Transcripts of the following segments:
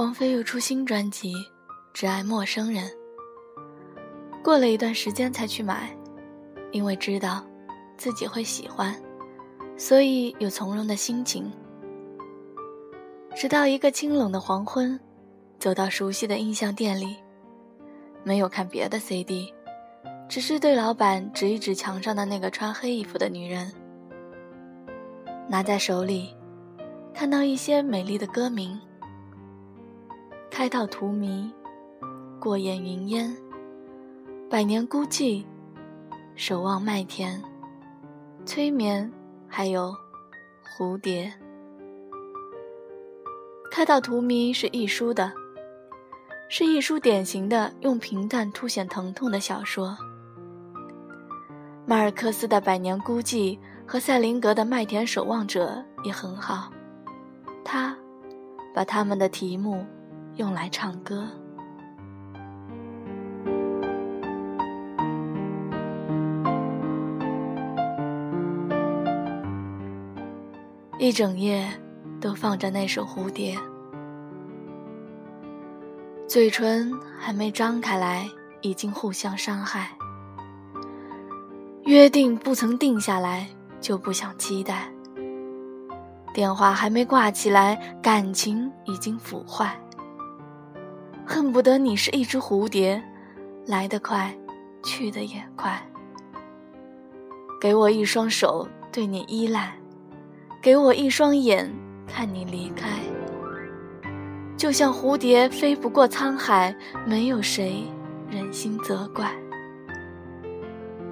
王菲又出新专辑《只爱陌生人》，过了一段时间才去买，因为知道自己会喜欢，所以有从容的心情。直到一个清冷的黄昏，走到熟悉的印象店里，没有看别的 CD，只是对老板指一指墙上的那个穿黑衣服的女人，拿在手里，看到一些美丽的歌名。开到荼蘼，过眼云烟。百年孤寂，守望麦田，催眠，还有蝴蝶。开到荼蘼是亦舒的，是亦舒典型的用平淡凸显疼痛的小说。马尔克斯的《百年孤寂》和塞林格的《麦田守望者》也很好，他把他们的题目。用来唱歌。一整夜都放着那首《蝴蝶》，嘴唇还没张开来，已经互相伤害。约定不曾定下来，就不想期待。电话还没挂起来，感情已经腐坏。恨不得你是一只蝴蝶，来得快，去得也快。给我一双手，对你依赖；给我一双眼，看你离开。就像蝴蝶飞不过沧海，没有谁忍心责怪。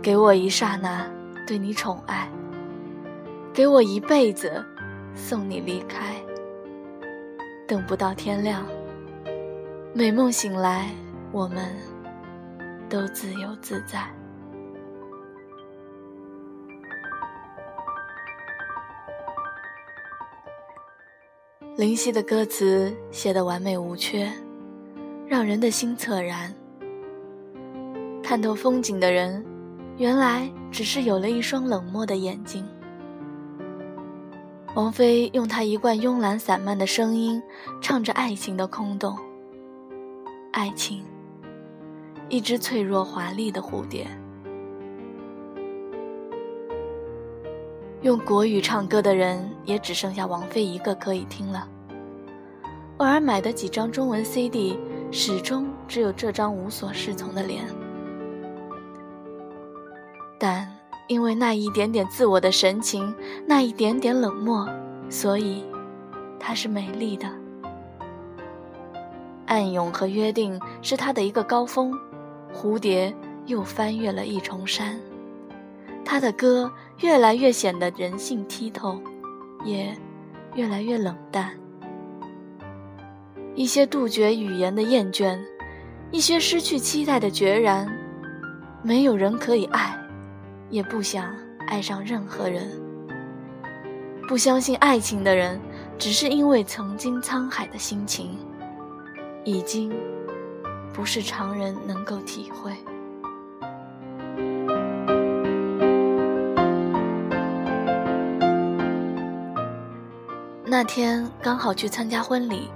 给我一刹那，对你宠爱；给我一辈子，送你离开。等不到天亮。美梦醒来，我们都自由自在。林夕的歌词写得完美无缺，让人的心恻然。看透风景的人，原来只是有了一双冷漠的眼睛。王菲用她一贯慵懒散漫的声音，唱着爱情的空洞。爱情，一只脆弱华丽的蝴蝶。用国语唱歌的人也只剩下王菲一个可以听了。偶尔买的几张中文 CD，始终只有这张无所适从的脸。但因为那一点点自我的神情，那一点点冷漠，所以她是美丽的。暗涌和约定是他的一个高峰，蝴蝶又翻越了一重山。他的歌越来越显得人性剔透，也越来越冷淡。一些杜绝语言的厌倦，一些失去期待的决然。没有人可以爱，也不想爱上任何人。不相信爱情的人，只是因为曾经沧海的心情。已经不是常人能够体会。那天刚好去参加婚礼，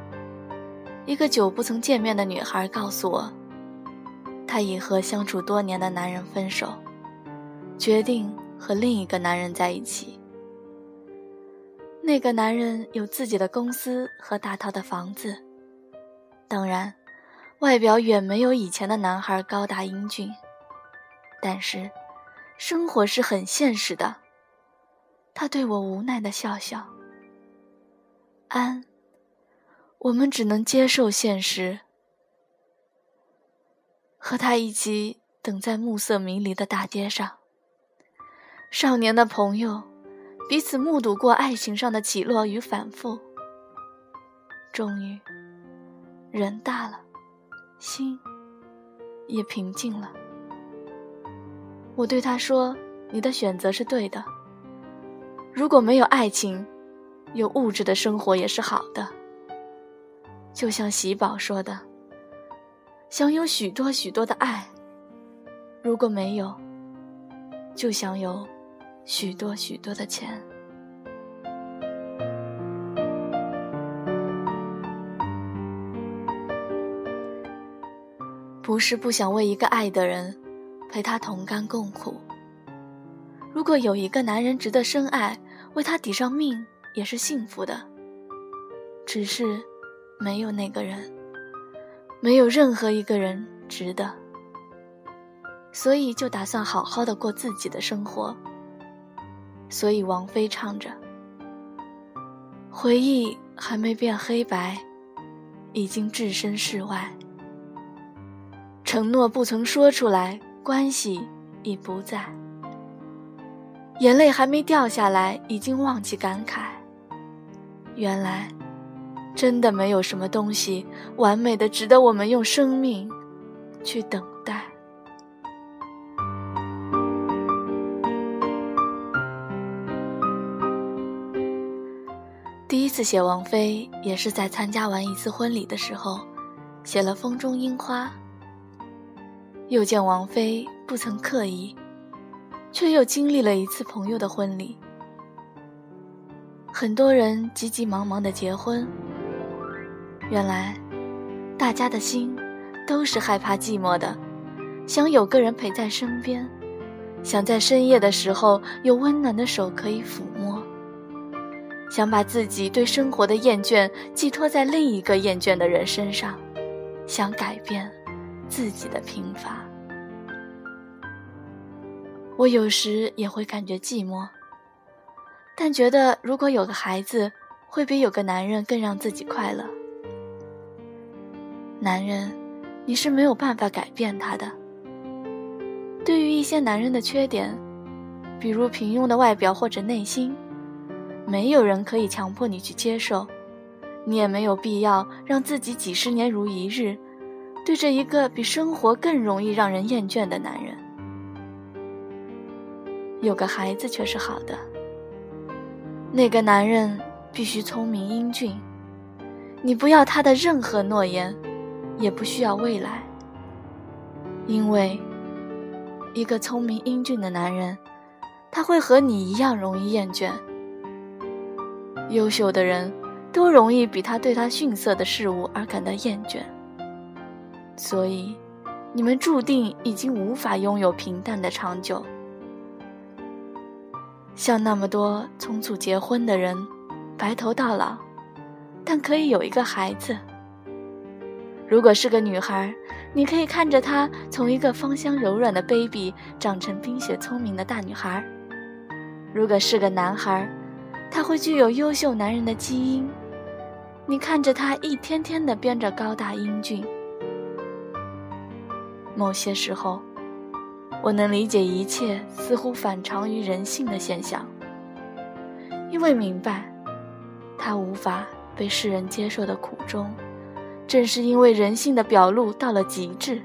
一个久不曾见面的女孩告诉我，她已和相处多年的男人分手，决定和另一个男人在一起。那个男人有自己的公司和大套的房子。当然，外表远没有以前的男孩高大英俊，但是，生活是很现实的。他对我无奈的笑笑。安，我们只能接受现实。和他一起等在暮色迷离的大街上，少年的朋友，彼此目睹过爱情上的起落与反复，终于。人大了，心也平静了。我对他说：“你的选择是对的。如果没有爱情，有物质的生活也是好的。就像喜宝说的，想有许多许多的爱。如果没有，就想有许多许多的钱。”不是不想为一个爱的人陪他同甘共苦。如果有一个男人值得深爱，为他抵上命也是幸福的。只是，没有那个人，没有任何一个人值得。所以就打算好好的过自己的生活。所以王菲唱着：“回忆还没变黑白，已经置身事外。承诺不曾说出来，关系已不在。眼泪还没掉下来，已经忘记感慨。原来，真的没有什么东西完美的值得我们用生命去等待。”第一次写王菲，也是在参加完一次婚礼的时候，写了《风中樱花》。又见王菲不曾刻意，却又经历了一次朋友的婚礼。很多人急急忙忙的结婚，原来，大家的心都是害怕寂寞的，想有个人陪在身边，想在深夜的时候有温暖的手可以抚摸。想把自己对生活的厌倦寄托在另一个厌倦的人身上，想改变自己的平凡。我有时也会感觉寂寞，但觉得如果有个孩子，会比有个男人更让自己快乐。男人，你是没有办法改变他的。对于一些男人的缺点，比如平庸的外表或者内心。没有人可以强迫你去接受，你也没有必要让自己几十年如一日，对着一个比生活更容易让人厌倦的男人。有个孩子却是好的。那个男人必须聪明英俊，你不要他的任何诺言，也不需要未来，因为一个聪明英俊的男人，他会和你一样容易厌倦。优秀的人，都容易比他对他逊色的事物而感到厌倦。所以，你们注定已经无法拥有平淡的长久。像那么多匆促结婚的人，白头到老，但可以有一个孩子。如果是个女孩，你可以看着她从一个芳香柔软的 baby 长成冰雪聪明的大女孩；如果是个男孩，他会具有优秀男人的基因，你看着他一天天的变着高大英俊。某些时候，我能理解一切似乎反常于人性的现象，因为明白，他无法被世人接受的苦衷，正是因为人性的表露到了极致。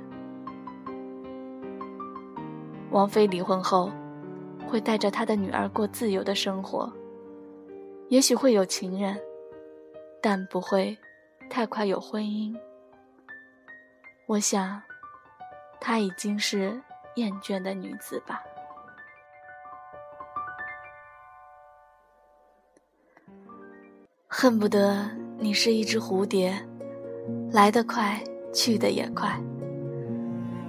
王菲离婚后，会带着她的女儿过自由的生活。也许会有情人，但不会太快有婚姻。我想，她已经是厌倦的女子吧。恨不得你是一只蝴蝶，来得快，去得也快。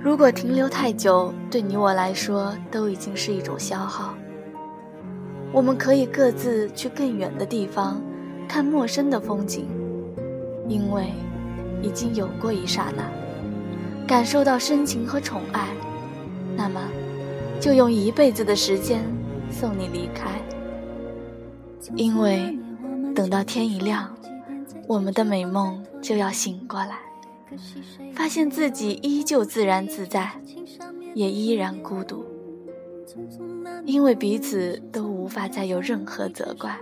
如果停留太久，对你我来说都已经是一种消耗。我们可以各自去更远的地方，看陌生的风景，因为已经有过一刹那，感受到深情和宠爱，那么就用一辈子的时间送你离开。因为等到天一亮，我们的美梦就要醒过来，发现自己依旧自然自在，也依然孤独。因为彼此都无法再有任何责怪，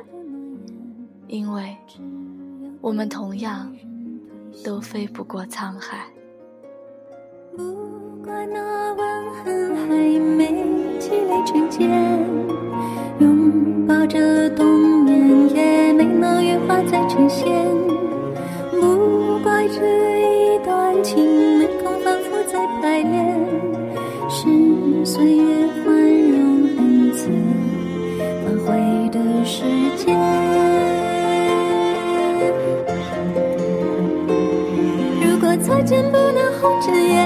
因为我们同样都飞不过沧海。不怪那吻痕还没积累成茧，拥抱着冬眠也没能羽化再成仙。不怪这一段情没空反复再排练，是岁月宽容恩赐。反悔的时间。如果再见不能红着眼。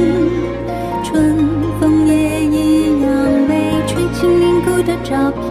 找。